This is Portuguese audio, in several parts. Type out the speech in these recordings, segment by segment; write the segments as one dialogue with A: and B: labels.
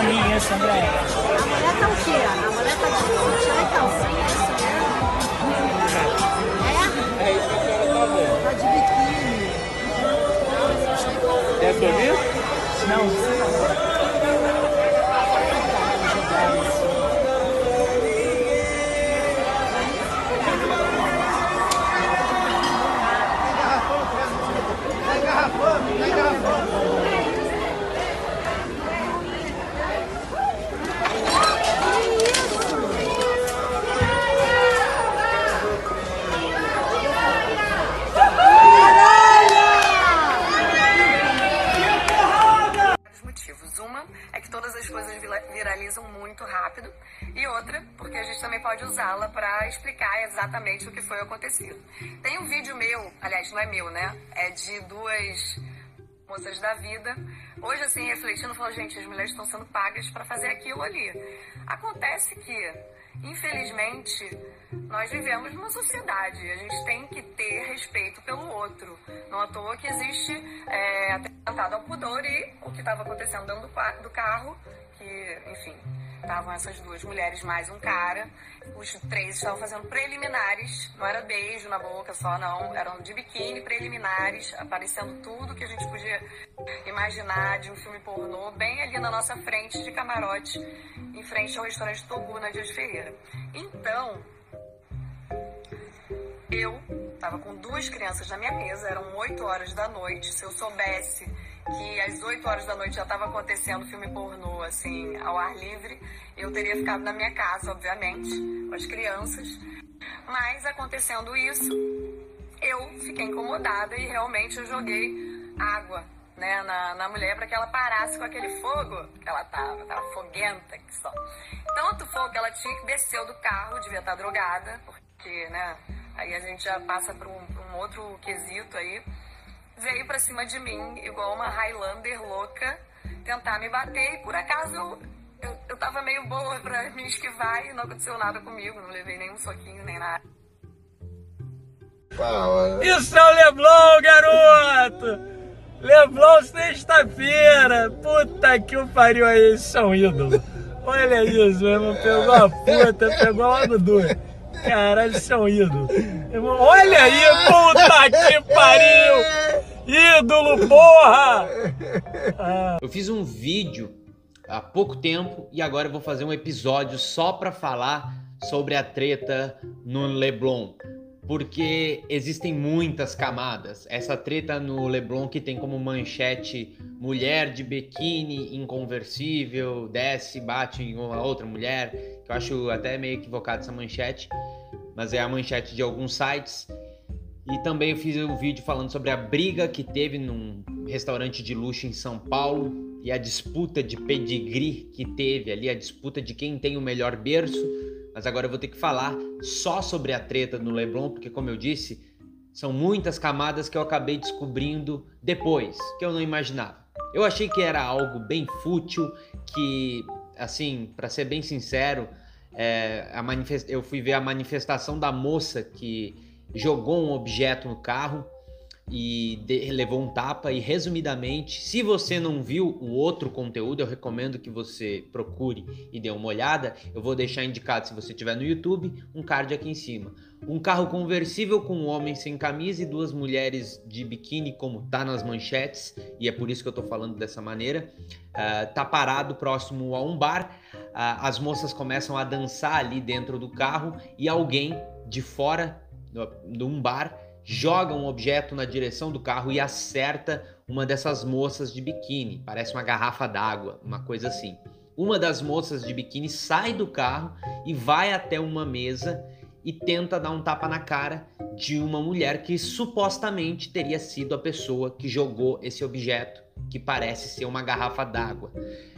A: pra mim isso, André.
B: A mulher tá o quê? A mulher tá de sutiã e calcinha, é isso mesmo? É?
C: É isso que a senhora tá vendo.
B: Tá de biquíni.
C: É?
A: Não, não.
D: E outra porque a gente também pode usá-la para explicar exatamente o que foi acontecido. Tem um vídeo meu, aliás, não é meu, né? É de duas moças da vida. Hoje, assim, refletindo, falando, gente, as mulheres estão sendo pagas para fazer aquilo ali. Acontece que, infelizmente, nós vivemos numa sociedade. A gente tem que ter respeito pelo outro. Não à toa que existe é, atentado ao pudor e o que estava acontecendo dentro do, carro, que, enfim, estavam essas duas mulheres mais um cara. Os três estavam fazendo preliminares, não era beijo na boca só, não. Eram de biquíni, preliminares, aparecendo tudo que a gente podia imaginar de um filme pornô, bem ali na nossa frente de camarote, em frente ao restaurante Togu, na Dias Ferreira. Então, eu estava com duas crianças na minha mesa, eram 8 horas da noite. Se eu soubesse que às 8 horas da noite já estava acontecendo filme pornô, assim, ao ar livre, eu teria ficado na minha casa, obviamente, com as crianças. Mas acontecendo isso, eu fiquei incomodada e realmente eu joguei água né, na, na mulher para que ela parasse com aquele fogo que ela tava, tava foguenta que só. Tanto fogo que ela tinha que desceu do carro, devia estar drogada, porque, né, aí a gente já passa para um, pra um outro quesito aí. Veio pra cima de mim, igual uma Highlander louca, tentar me bater e por acaso eu, eu, eu tava meio boa pra me esquivar e não aconteceu nada comigo, não levei nenhum soquinho nem nada.
A: Isso é o Leblon, garoto! Leblon sexta-feira! Puta que o pariu aí, esse é um ídolo. Olha isso, meu irmão. Pegou a puta, pegou a no dois. Caralho, esse é um ídolo. Olha aí, puta que pariu! Ídolo, porra!
E: Eu fiz um vídeo há pouco tempo e agora vou fazer um episódio só pra falar sobre a treta no Leblon. Porque existem muitas camadas. Essa treta no Leblon que tem como manchete mulher de biquíni inconversível, desce, bate em uma outra mulher. Que eu acho até meio equivocado essa manchete, mas é a manchete de alguns sites. E também eu fiz um vídeo falando sobre a briga que teve num restaurante de luxo em São Paulo e a disputa de pedigree que teve ali, a disputa de quem tem o melhor berço. Mas agora eu vou ter que falar só sobre a treta no Leblon, porque como eu disse, são muitas camadas que eu acabei descobrindo depois, que eu não imaginava. Eu achei que era algo bem fútil, que, assim, para ser bem sincero, é, eu fui ver a manifestação da moça que jogou um objeto no carro e de- levou um tapa. E resumidamente, se você não viu o outro conteúdo, eu recomendo que você procure e dê uma olhada. Eu vou deixar indicado, se você estiver no YouTube, um card aqui em cima. Um carro conversível com um homem sem camisa e duas mulheres de biquíni, como tá nas manchetes, e é por isso que eu tô falando dessa maneira. Ah, tá parado próximo a um bar. Ah, as moças começam a dançar ali dentro do carro e alguém de fora de um bar joga um objeto na direção do carro e acerta uma dessas moças de biquíni. Parece uma garrafa d'água, uma coisa assim. Uma das moças de biquíni sai do carro e vai até uma mesa e tenta dar um tapa na cara de uma mulher que supostamente teria sido a pessoa que jogou esse objeto, que parece ser uma garrafa d'água.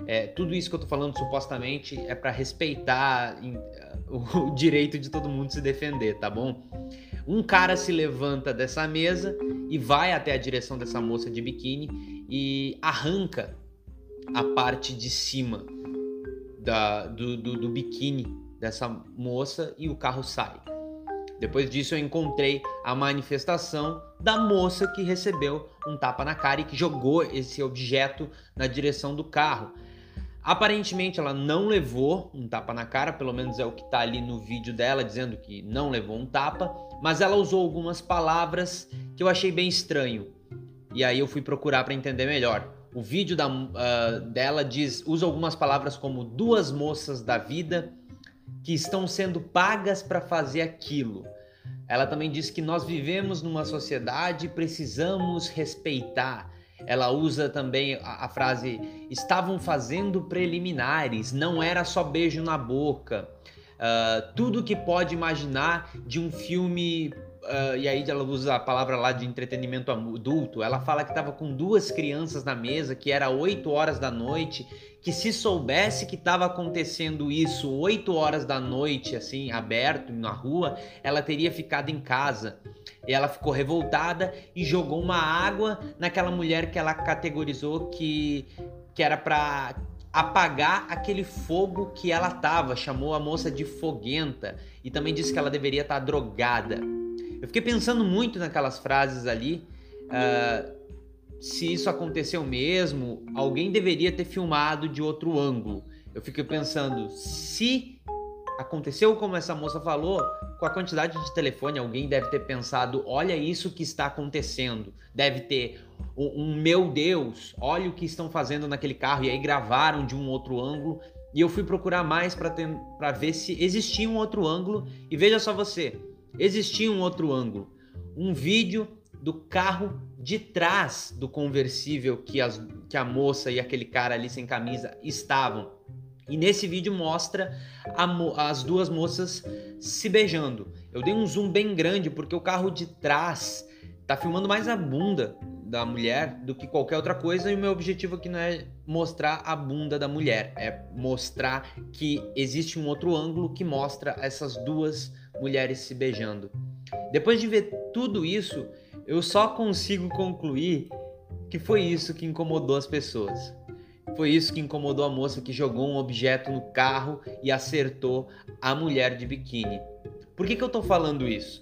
E: É, tudo isso que eu tô falando supostamente é para respeitar em- o direito de todo mundo se defender, tá bom? Um cara se levanta dessa mesa e vai até a direção dessa moça de biquíni e arranca a parte de cima da- do, do- do biquíni dessa moça e o carro sai. Depois disso, eu encontrei a manifestação da moça que recebeu um tapa na cara e que jogou esse objeto na direção do carro. Aparentemente ela não levou um tapa na cara, pelo menos é o que tá ali no vídeo dela dizendo que não levou um tapa, mas ela usou algumas palavras que eu achei bem estranho. E aí eu fui procurar para entender melhor. O vídeo da, uh, dela diz, usa algumas palavras como duas moças da vida que estão sendo pagas para fazer aquilo. Ela também diz que nós vivemos numa sociedade e precisamos respeitar. Ela usa também a, a, frase estavam fazendo preliminares, não era só beijo na boca. Uh, tudo que pode imaginar de um filme Uh, e aí ela usa a palavra lá de entretenimento adulto. Ela fala que estava com duas crianças na mesa, que era 8 horas da noite, que se soubesse que estava acontecendo isso 8 horas da noite, assim, aberto na rua, ela teria ficado em casa. E ela ficou revoltada e jogou uma água naquela mulher que ela categorizou que, que era para apagar aquele fogo que ela tava, chamou a moça de foguenta e também disse que ela deveria estar tá drogada. Eu fiquei pensando muito naquelas frases ali. Uh, se isso aconteceu mesmo, alguém deveria ter filmado de outro ângulo. Eu fiquei pensando, se aconteceu como essa moça falou, com a quantidade de telefone, alguém deve ter pensado: olha isso que está acontecendo. Deve ter um, um meu Deus, olha o que estão fazendo naquele carro. E aí gravaram de um outro ângulo. E eu fui procurar mais para ver se existia um outro ângulo. E veja só você, existia um outro ângulo. Um vídeo do carro de trás do conversível que, as, que a moça e aquele cara ali sem camisa estavam. E nesse vídeo mostra as duas moças se beijando. Eu dei um zoom bem grande porque o carro de trás tá filmando mais a bunda da mulher do que qualquer outra coisa e o meu objetivo aqui não é mostrar a bunda da mulher, é mostrar que existe um outro ângulo que mostra essas duas mulheres se beijando. Depois de ver tudo isso, eu só consigo concluir que foi isso que incomodou as pessoas. Foi isso que incomodou a moça que jogou um objeto no carro e acertou a mulher de biquíni. Por que, que eu tô falando isso?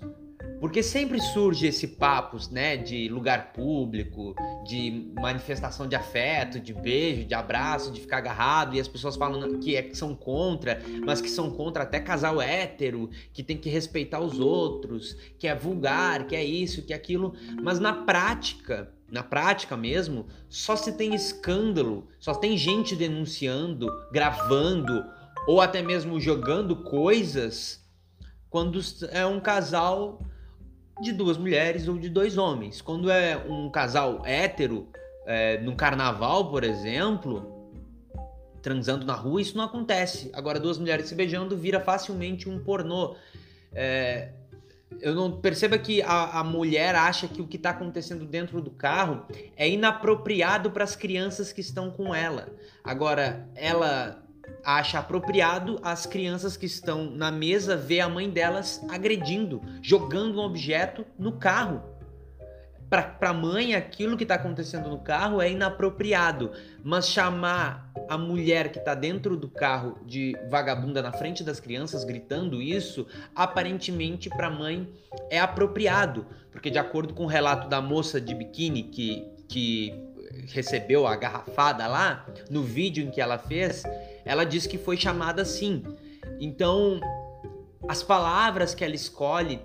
E: Porque sempre surge esse papo, né, de lugar público, de manifestação de afeto, de beijo, de abraço, de ficar agarrado, e as pessoas falam que, é, que são contra, mas que são contra até casal hétero, que tem que respeitar os outros, que é vulgar, que é isso, que é aquilo. Mas na prática, na prática mesmo, só se tem escândalo, só tem gente denunciando, gravando, ou até mesmo jogando coisas quando é um casal de duas mulheres ou de dois homens. Quando é um casal hétero, é, no carnaval, por exemplo, transando na rua, isso não acontece. Agora, duas mulheres se beijando vira facilmente um pornô. É, eu não perceba que a, a mulher acha que o que está acontecendo dentro do carro é inapropriado para as crianças que estão com ela. Agora, ela acha apropriado as crianças que estão na mesa ver a mãe delas agredindo, jogando um objeto no carro. Para a mãe, aquilo que está acontecendo no carro é inapropriado, mas chamar a mulher que está dentro do carro de vagabunda na frente das crianças gritando isso, aparentemente para a mãe é apropriado, porque de acordo com o relato da moça de biquíni que, que recebeu a garrafada lá, no vídeo em que ela fez, ela diz que foi chamada assim. Então, as palavras que ela escolhe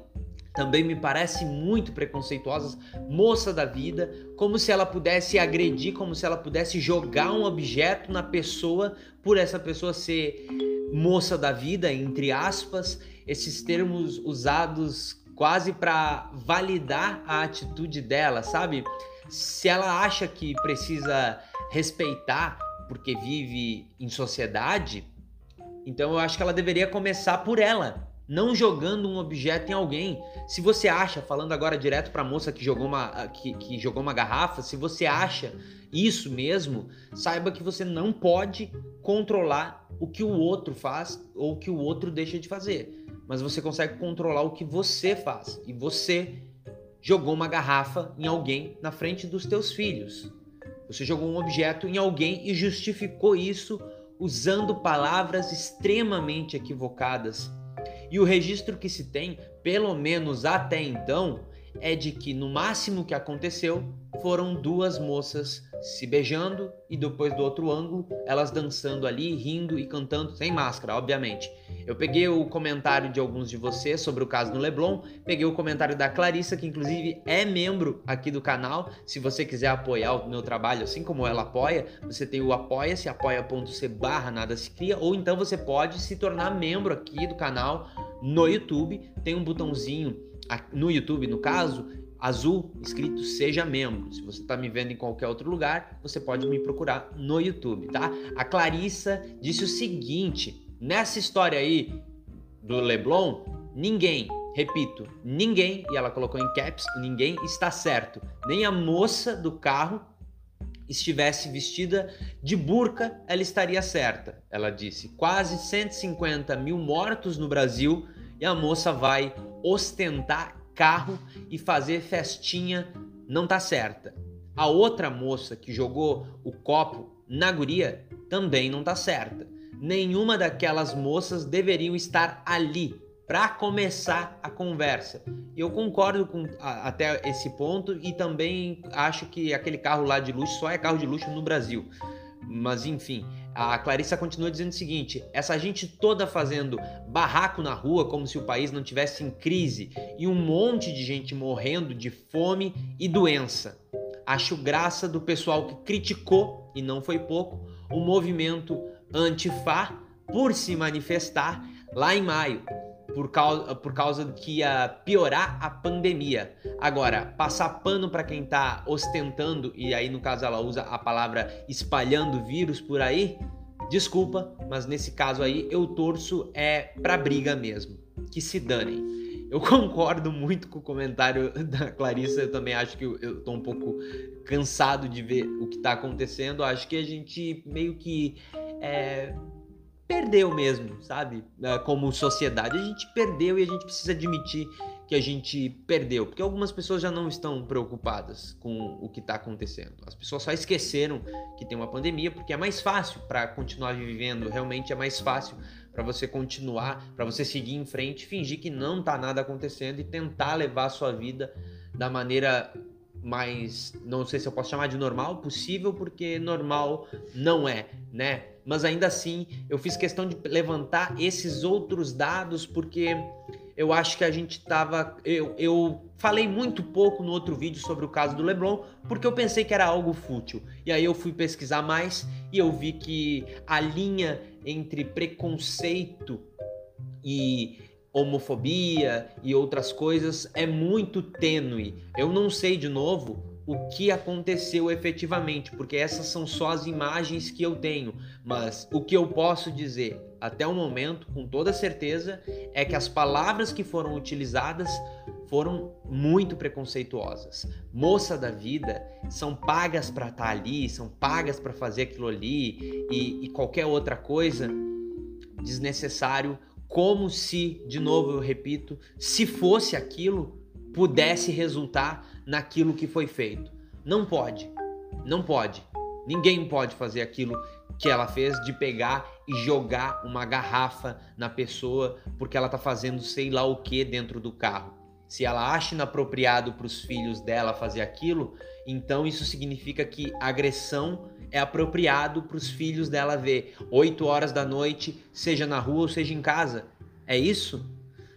E: também me parecem muito preconceituosas, moça da vida, como se ela pudesse agredir, como se ela pudesse jogar um objeto na pessoa por essa pessoa ser moça da vida, entre aspas, esses termos usados quase para validar a atitude dela, sabe? Se ela acha que precisa respeitar porque vive em sociedade, então eu acho que ela deveria começar por ela, não jogando um objeto em alguém. Se você acha, falando agora direto para a moça que jogou uma que, que jogou uma garrafa, se você acha isso mesmo, saiba que você não pode controlar o que o outro faz ou o que o outro deixa de fazer, mas você consegue controlar o que você faz. E você jogou uma garrafa em alguém na frente dos teus filhos. Você jogou um objeto em alguém e justificou isso usando palavras extremamente equivocadas. E o registro que se tem, pelo menos até então, é de que no máximo que aconteceu foram duas moças se beijando e depois do outro ângulo elas dançando ali, rindo e cantando sem máscara, obviamente. Eu peguei o comentário de alguns de vocês sobre o caso do Leblon, peguei o comentário da Clarissa, que inclusive é membro aqui do canal. Se você quiser apoiar o meu trabalho, assim como ela apoia, você tem o apoia-se, apoia.c barra nada se cria, ou então você pode se tornar membro aqui do canal no YouTube. Tem um botãozinho no YouTube, no caso, azul escrito seja membro. Se você está me vendo em qualquer outro lugar, você pode me procurar no YouTube, tá? A Clarissa disse o seguinte: Nessa história aí do Leblon, ninguém, repito, ninguém, e ela colocou em caps, ninguém está certo. Nem a moça do carro estivesse vestida de burca, ela estaria certa. Ela disse: quase 150 mil mortos no Brasil e a moça vai ostentar carro e fazer festinha, não tá certa. A outra moça que jogou o copo na guria também não tá certa nenhuma daquelas moças deveriam estar ali para começar a conversa. Eu concordo com a, até esse ponto e também acho que aquele carro lá de luxo só é carro de luxo no Brasil. Mas enfim, a Clarissa continua dizendo o seguinte: essa gente toda fazendo barraco na rua como se o país não tivesse em crise e um monte de gente morrendo de fome e doença. Acho graça do pessoal que criticou, e não foi pouco, o movimento Antifa por se manifestar lá em maio, por causa, por causa que ia piorar a pandemia. Agora, passar pano para quem está ostentando, e aí no caso ela usa a palavra espalhando vírus por aí, desculpa, mas nesse caso aí eu torço é pra briga mesmo. Que se danem. Eu concordo muito com o comentário da Clarissa. Eu também acho que eu, eu tô um pouco cansado de ver o que tá acontecendo. Acho que a gente meio que é, perdeu mesmo, sabe? É, como sociedade. A gente perdeu e a gente precisa admitir que a gente perdeu, porque algumas pessoas já não estão preocupadas com o que está acontecendo. As pessoas só esqueceram que tem uma pandemia porque é mais fácil para continuar vivendo, realmente é mais fácil para você continuar, para você seguir em frente, fingir que não está nada acontecendo e tentar levar a sua vida da maneira mais, não sei se eu posso chamar de normal possível, porque normal não é, né? Mas ainda assim, eu fiz questão de levantar esses outros dados porque eu acho que a gente tava. Eu, eu falei muito pouco no outro vídeo sobre o caso do Leblon, porque eu pensei que era algo fútil. E aí eu fui pesquisar mais e eu vi que a linha entre preconceito e homofobia e outras coisas é muito tênue. Eu não sei de novo o que aconteceu efetivamente, porque essas são só as imagens que eu tenho, mas o que eu posso dizer até o momento, com toda certeza, é que as palavras que foram utilizadas foram muito preconceituosas. Moça da vida são pagas para estar tá ali, são pagas para fazer aquilo ali e, e qualquer outra coisa desnecessário, como se, de novo eu repito, se fosse aquilo, pudesse resultar naquilo que foi feito. Não pode, não pode. Ninguém pode fazer aquilo que ela fez de pegar e jogar uma garrafa na pessoa porque ela tá fazendo sei lá o que dentro do carro. Se ela acha inapropriado para os filhos dela fazer aquilo, então isso significa que agressão é apropriado para os filhos dela ver 8 horas da noite, seja na rua ou seja em casa. É isso?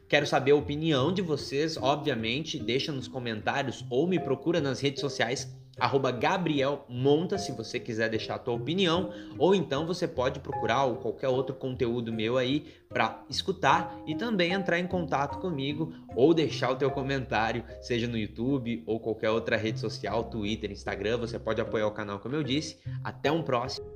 E: Quero saber a opinião de vocês, obviamente, deixa nos comentários ou me procura nas redes sociais arroba Gabriel Monta, se você quiser deixar a tua opinião, ou então você pode procurar qualquer outro conteúdo meu aí para escutar e também entrar em contato comigo ou deixar o teu comentário, seja no YouTube ou qualquer outra rede social, Twitter, Instagram, você pode apoiar o canal como eu disse. Até um próximo.